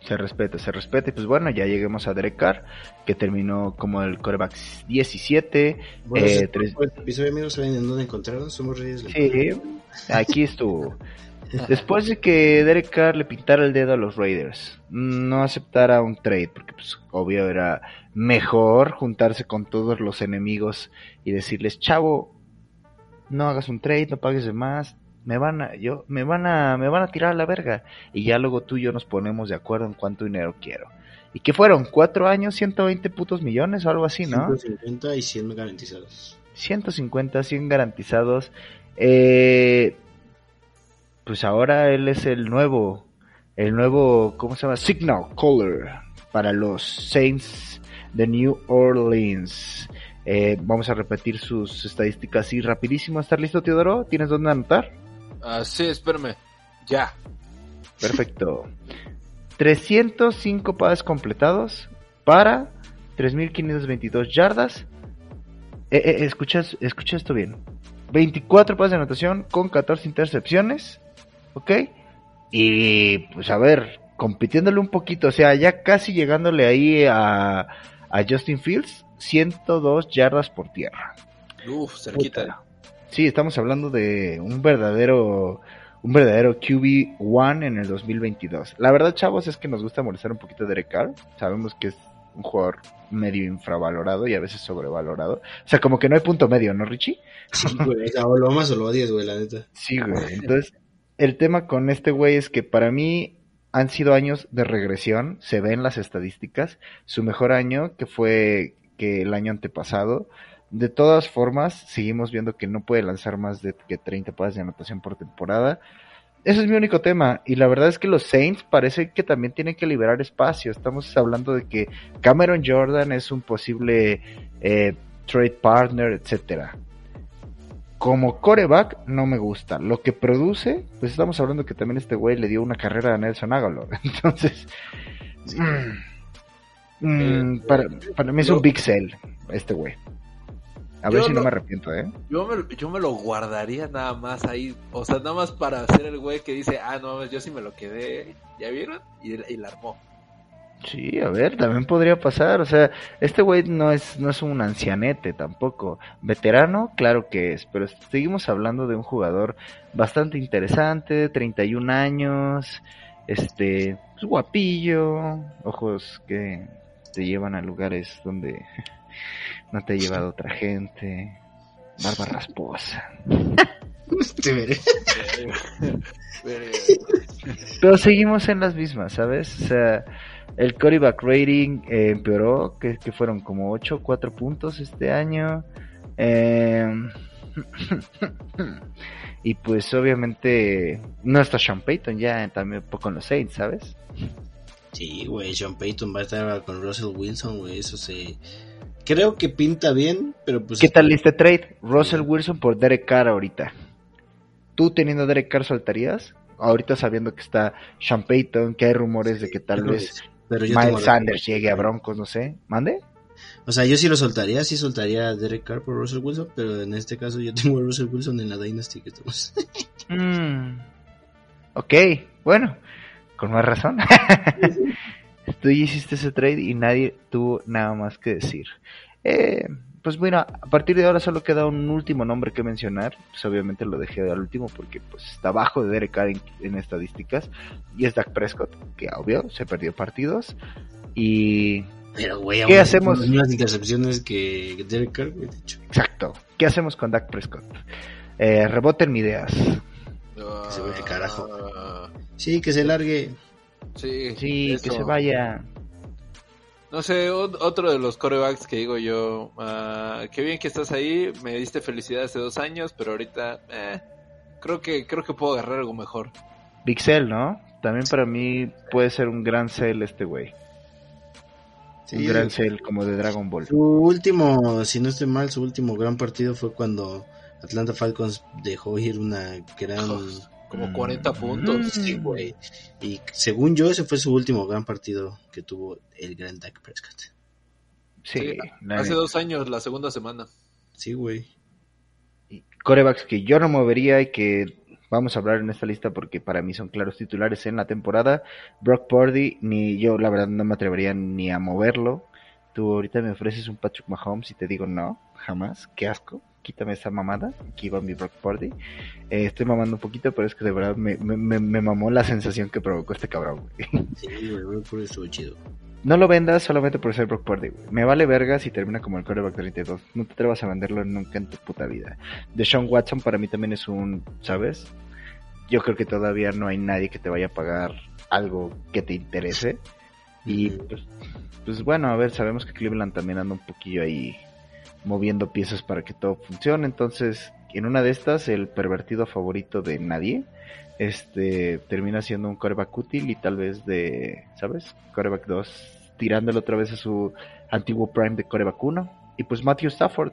Se respeta, se respeta. Y pues bueno, ya lleguemos a Derek Carr, que terminó como el coreback 17. Bueno, eh, tres... episodio, amigos, ¿saben en dónde encontraron? Somos Reyes. Sí, aquí estuvo. [LAUGHS] Después de que Derek Carr le pintara el dedo a los Raiders, no aceptara un trade, porque pues obvio era mejor juntarse con todos los enemigos y decirles, chavo, no hagas un trade, no pagues de más, me van a, yo, me van a, me van a tirar a la verga. Y ya luego tú y yo nos ponemos de acuerdo en cuánto dinero quiero. ¿Y qué fueron? ¿Cuatro años, 120 putos millones o algo así, no? 150 y 100 garantizados. 150, 100 garantizados. Eh, pues ahora él es el nuevo, el nuevo, ¿cómo se llama? Signal Caller para los Saints de New Orleans. Eh, vamos a repetir sus estadísticas así rapidísimo. ¿Estar listo, Teodoro? ¿Tienes dónde anotar? Ah, sí, espérame. Ya. Perfecto. 305 pases completados para 3.522 yardas. Eh, eh, escucha, escucha esto bien. 24 pases de anotación con 14 intercepciones. ¿Ok? Y pues a ver, compitiéndole un poquito, o sea, ya casi llegándole ahí a, a Justin Fields, 102 yardas por tierra. Uf, cerquita. Sí, estamos hablando de un verdadero un verdadero QB1 en el 2022. La verdad, chavos, es que nos gusta molestar un poquito a Derek Carr. Sabemos que es un jugador medio infravalorado y a veces sobrevalorado. O sea, como que no hay punto medio, ¿no, Richie? Sí, güey. O lo amas o lo odias, güey, la neta. Sí, güey. Entonces, el tema con este güey es que para mí han sido años de regresión. Se ve en las estadísticas. Su mejor año, que fue que el año antepasado, de todas formas, seguimos viendo que no puede lanzar más de que 30 pases de anotación por temporada. Ese es mi único tema. Y la verdad es que los Saints parece que también tienen que liberar espacio. Estamos hablando de que Cameron Jordan es un posible eh, trade partner, etcétera. Como coreback no me gusta. Lo que produce, pues estamos hablando que también este güey le dio una carrera a Nelson Aguilar. [LAUGHS] Entonces, mm, mm, Eh, para, para mí es un big sell este güey. A ver si no lo- me arrepiento, ¿eh? Yo me, yo me lo guardaría nada más ahí. O sea, nada más para ser el güey que dice, ah, no, yo sí me lo quedé. ¿Ya vieron? Y, y la armó. Sí, a ver, también podría pasar. O sea, este güey no es, no es un ancianete tampoco. Veterano, claro que es, pero seguimos hablando de un jugador bastante interesante, 31 años, este, pues, guapillo, ojos que te llevan a lugares donde [LAUGHS] no te ha llevado otra gente, barba rasposa. [LAUGHS] Te veré. Pero seguimos en las mismas, ¿sabes? O sea, el quarterback rating eh, empeoró, que, que fueron como 8, 4 puntos este año. Eh, [LAUGHS] y pues obviamente no está Sean Payton ya también poco en los Saints, ¿sabes? Sí, güey, Sean Payton va a estar con Russell Wilson, güey, eso se... Creo que pinta bien, pero pues... ¿Qué tal este trade? Russell Wilson por Derek Carr ahorita. ¿Tú teniendo Derek Carr soltarías? Ahorita sabiendo que está Sean Payton, que hay rumores de que tal vez Pero yo Miles Sanders llegue a Broncos, no sé. ¿Mande? O sea, yo sí lo soltaría, sí soltaría a Derek Carr por Russell Wilson, pero en este caso yo tengo a Russell Wilson en la Dynasty que tenemos. [LAUGHS] Mm, ok, bueno, con más razón. [LAUGHS] Tú hiciste ese trade y nadie tuvo nada más que decir. Eh, pues bueno, a partir de ahora solo queda un último nombre que mencionar. Pues obviamente lo dejé al último porque pues está abajo de Derek Carr en, en estadísticas. Y es Dak Prescott, que obvio se perdió partidos. Y Pero, güey, ¿Qué hacemos? Las mismas intercepciones que Derek Carr, güey, de hecho. exacto, ¿qué hacemos con Dak Prescott? Eh, reboten mis ideas. Se ve el carajo. Ah, Sí, que se largue. Sí, Sí, eso. que se vaya. No sé, ot- otro de los corebacks que digo yo, ah, qué bien que estás ahí, me diste felicidad hace dos años, pero ahorita, eh, creo que creo que puedo agarrar algo mejor. Big Cell, ¿no? También para mí puede ser un gran cell este güey. Sí, un gran cell como de Dragon Ball. Su último, si no estoy mal, su último gran partido fue cuando Atlanta Falcons dejó ir una gran... Como Mm. 40 puntos. Sí, güey. Y según yo, ese fue su último gran partido que tuvo el gran Dak Prescott. Sí, Hace dos años, la segunda semana. Sí, güey. Corebacks que yo no movería y que vamos a hablar en esta lista porque para mí son claros titulares en la temporada. Brock Purdy, ni yo la verdad no me atrevería ni a moverlo. Tú ahorita me ofreces un Patrick Mahomes y te digo no, jamás, qué asco. Quítame esa mamada, aquí va mi Brock Purdy. Eh, estoy mamando un poquito, pero es que de verdad me, me, me- me mamó la sensación que provocó este cabrón. güey. [LAUGHS] Sí, güey, por eso chido. No lo vendas solamente por ser Brock Purdy, güey. Me vale verga si termina como el coreback 32. No te atrevas a venderlo nunca en tu puta vida. Deshaun Watson para mí también es un, ¿sabes? Yo creo que todavía no hay nadie que te vaya a pagar algo que te interese. Y pues, pues bueno, a ver, sabemos que Cleveland también anda un poquillo ahí moviendo piezas para que todo funcione. Entonces, en una de estas, el pervertido favorito de nadie, este, termina siendo un coreback útil y tal vez de, ¿sabes? Coreback 2, tirándolo otra vez a su antiguo prime de coreback 1. Y pues Matthew Stafford,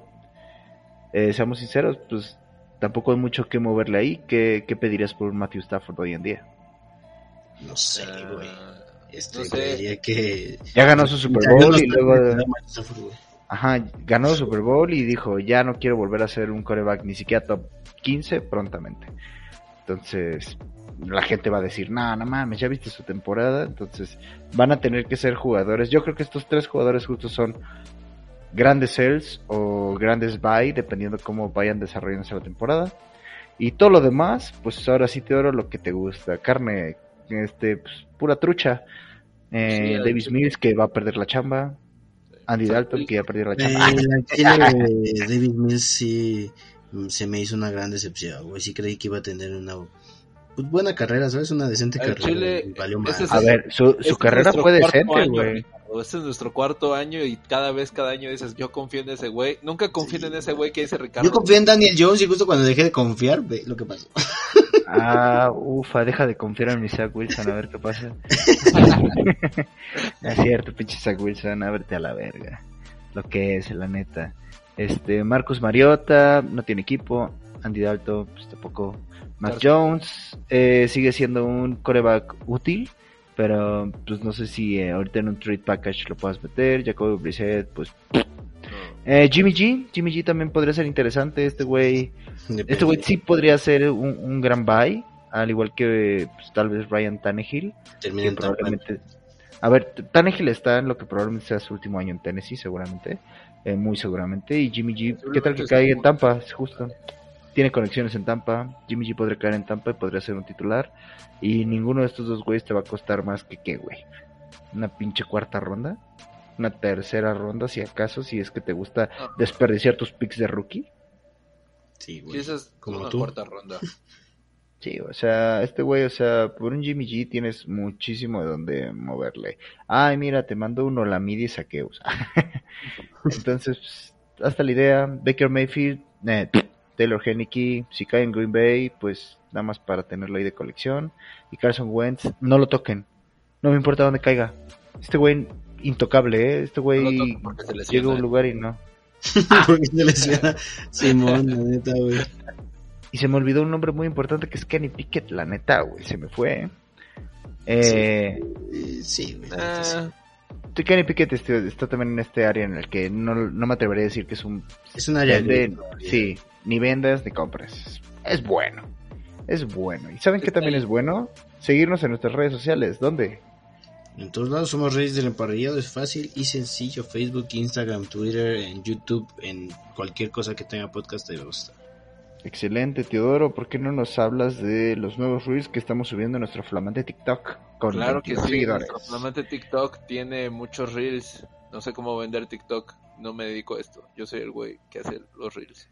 eh, seamos sinceros, pues tampoco hay mucho que moverle ahí. ¿Qué, qué pedirías por un Matthew Stafford hoy en día? No sé, güey. Este, no sé. que... Ya ganó su Super Bowl y luego... Ajá, ganó el Super Bowl y dijo, ya no quiero volver a ser un coreback ni siquiera top 15 prontamente. Entonces, la gente va a decir, no, no mames, ya viste su temporada. Entonces, van a tener que ser jugadores. Yo creo que estos tres jugadores justos son grandes sales o grandes buy, dependiendo cómo vayan desarrollándose la temporada. Y todo lo demás, pues ahora sí te oro lo que te gusta. Carne, este, pues, pura trucha. Eh, Sí, Davis. Mills que va a perder la chamba. Andy Dalton que ya perdió la Eh, chamba. la [LAUGHS] chile de David Mills sí mm, se me hizo una gran decepción, güey. Sí creí que iba a tener una pues, buena carrera, ¿sabes? Una decente Al carrera. Chile, valió más. es- A ver, su, su Este es carrera nuestro fue cuarto decente, año, güey. Este es nuestro cuarto año y cada vez, cada año dices, yo confío en ese güey. Nunca confío en ese güey que dice Ricardo. Yo confié en Daniel Jones y justo cuando dejé de confiar, ve lo que pasó. [LAUGHS] Ah, ufa, deja de confiar en mi Zach Wilson, a ver qué pasa. [LAUGHS] es cierto, pinche Zach Wilson, ábrete a la verga. Lo que es, la neta. Este, Marcus Mariota, no tiene equipo. Andy Dalton, pues tampoco. Mac Carson. Jones, eh, sigue siendo un coreback útil. Pero, pues no sé si eh, ahorita en un trade package lo puedas meter. Jacoby Brissett, pues. Eh, Jimmy G, Jimmy G también podría ser interesante. Este güey este güey sí podría ser un, un gran buy, al igual que pues, tal vez Ryan Tannehill, Terminé que en Tampa. probablemente... A ver, Tannehill está en lo que probablemente sea su último año en Tennessee, seguramente, eh, muy seguramente, y Jimmy G, ¿qué tal que caiga en Tampa? Es justo. Tiene conexiones en Tampa, Jimmy G podría caer en Tampa y podría ser un titular, y ninguno de estos dos güeyes te va a costar más que qué, güey. Una pinche cuarta ronda, una tercera ronda, si acaso, si es que te gusta Ah. desperdiciar tus picks de rookie. Sí, Sí, güey. esa es Como una tú. cuarta ronda. [LAUGHS] Sí, o sea, este güey, o sea, por un Jimmy G tienes muchísimo de donde moverle. Ay, mira, te mando uno la midi y saqueos. [LAUGHS] Entonces, pues, hasta la idea, Baker Mayfield, eh, Taylor Henneke, si cae en Green Bay, pues nada más para tenerlo ahí de colección. Y Carson Wentz, no lo toquen. No me importa dónde caiga. Este güey, intocable, ¿eh? Este güey llega a un lugar y no. [LAUGHS] Porque se lesiona Simón, la neta, güey. Y se me olvidó un nombre muy importante que es Kenny Pickett, la neta, güey, se me fue. ¿eh? Eh, Eh, Sí, neta, sí. Ah, Sí, Kenny Pickett este- está también en este área en el que no, no me atrevería a decir que es un... Es un área todavía. sí, ni vendas ni compres. Es bueno. Es bueno. ¿Y saben qué también ahí. es bueno? Seguirnos en nuestras redes sociales. ¿Dónde? En todos lados somos Reyes del Emparrillado, es fácil y sencillo. Facebook, Instagram, Twitter, en YouTube, en cualquier cosa que tenga podcast de gusta. Excelente, Teodoro. ¿Por qué no nos hablas de los nuevos reels que estamos subiendo en nuestro flamante TikTok? Con claro que 22 sí. seguidores. Nuestro flamante TikTok tiene muchos reels. No sé cómo vender TikTok. No me dedico a esto. Yo soy el güey que hace los reels.